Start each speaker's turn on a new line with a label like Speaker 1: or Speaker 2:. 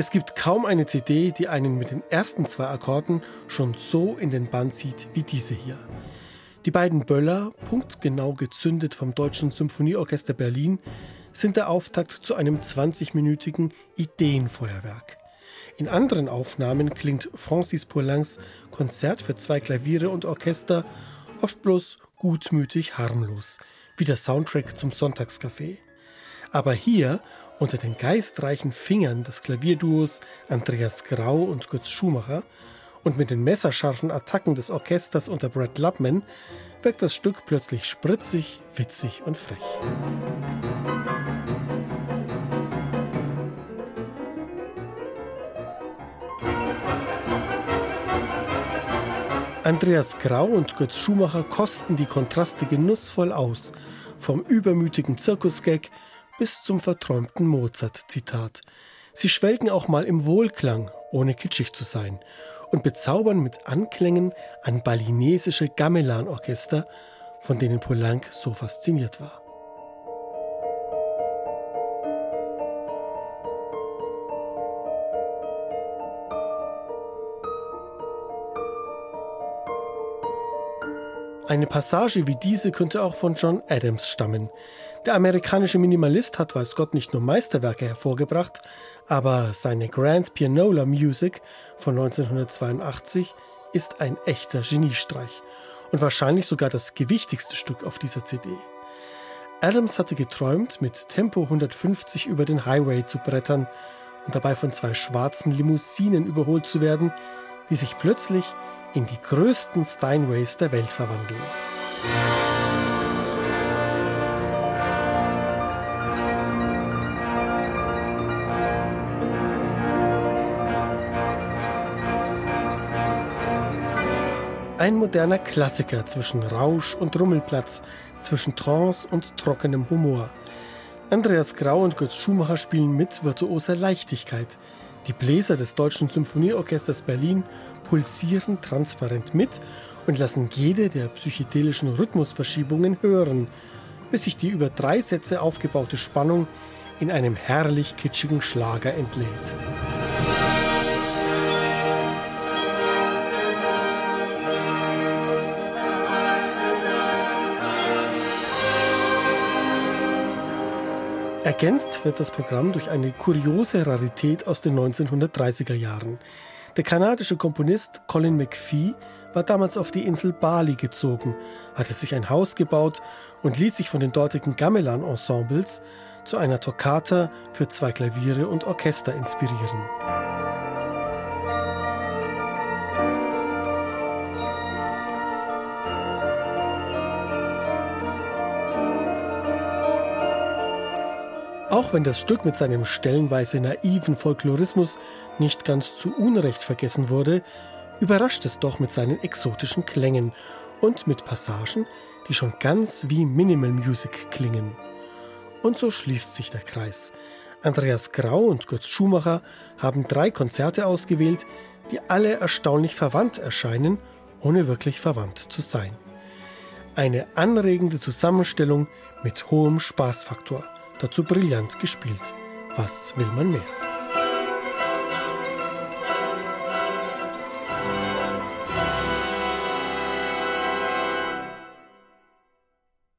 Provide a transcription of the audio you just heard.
Speaker 1: Es gibt kaum eine CD, die einen mit den ersten zwei Akkorden schon so in den Bann zieht wie diese hier. Die beiden Böller, punktgenau gezündet vom Deutschen Symphonieorchester Berlin, sind der Auftakt zu einem 20-minütigen Ideenfeuerwerk. In anderen Aufnahmen klingt Francis Poulencs Konzert für zwei Klaviere und Orchester oft bloß gutmütig harmlos, wie der Soundtrack zum Sonntagscafé. Aber hier, unter den geistreichen Fingern des Klavierduos Andreas Grau und Götz Schumacher und mit den messerscharfen Attacken des Orchesters unter Brad Lubman, wirkt das Stück plötzlich spritzig, witzig und frech. Andreas Grau und Götz Schumacher kosten die Kontraste genussvoll aus, vom übermütigen Zirkusgag bis zum verträumten Mozart-Zitat. Sie schwelgen auch mal im Wohlklang, ohne kitschig zu sein, und bezaubern mit Anklängen an balinesische Gamelan-Orchester, von denen Poulenc so fasziniert war. Eine Passage wie diese könnte auch von John Adams stammen. Der amerikanische Minimalist hat weiß Gott nicht nur Meisterwerke hervorgebracht, aber seine Grand Pianola Music von 1982 ist ein echter Geniestreich und wahrscheinlich sogar das gewichtigste Stück auf dieser CD. Adams hatte geträumt, mit Tempo 150 über den Highway zu brettern und dabei von zwei schwarzen Limousinen überholt zu werden, die sich plötzlich in die größten Steinways der Welt verwandeln. Ein moderner Klassiker zwischen Rausch und Rummelplatz, zwischen Trance und trockenem Humor. Andreas Grau und Götz Schumacher spielen mit virtuoser Leichtigkeit. Die Bläser des Deutschen Symphonieorchesters Berlin pulsieren transparent mit und lassen jede der psychedelischen Rhythmusverschiebungen hören, bis sich die über drei Sätze aufgebaute Spannung in einem herrlich kitschigen Schlager entlädt. Ergänzt wird das Programm durch eine kuriose Rarität aus den 1930er Jahren. Der kanadische Komponist Colin McPhee war damals auf die Insel Bali gezogen, hatte sich ein Haus gebaut und ließ sich von den dortigen Gamelan-Ensembles zu einer Toccata für zwei Klaviere und Orchester inspirieren. Auch wenn das Stück mit seinem stellenweise naiven Folklorismus nicht ganz zu Unrecht vergessen wurde, überrascht es doch mit seinen exotischen Klängen und mit Passagen, die schon ganz wie Minimal Music klingen. Und so schließt sich der Kreis. Andreas Grau und Götz Schumacher haben drei Konzerte ausgewählt, die alle erstaunlich verwandt erscheinen, ohne wirklich verwandt zu sein. Eine anregende Zusammenstellung mit hohem Spaßfaktor dazu brillant gespielt. Was will man mehr?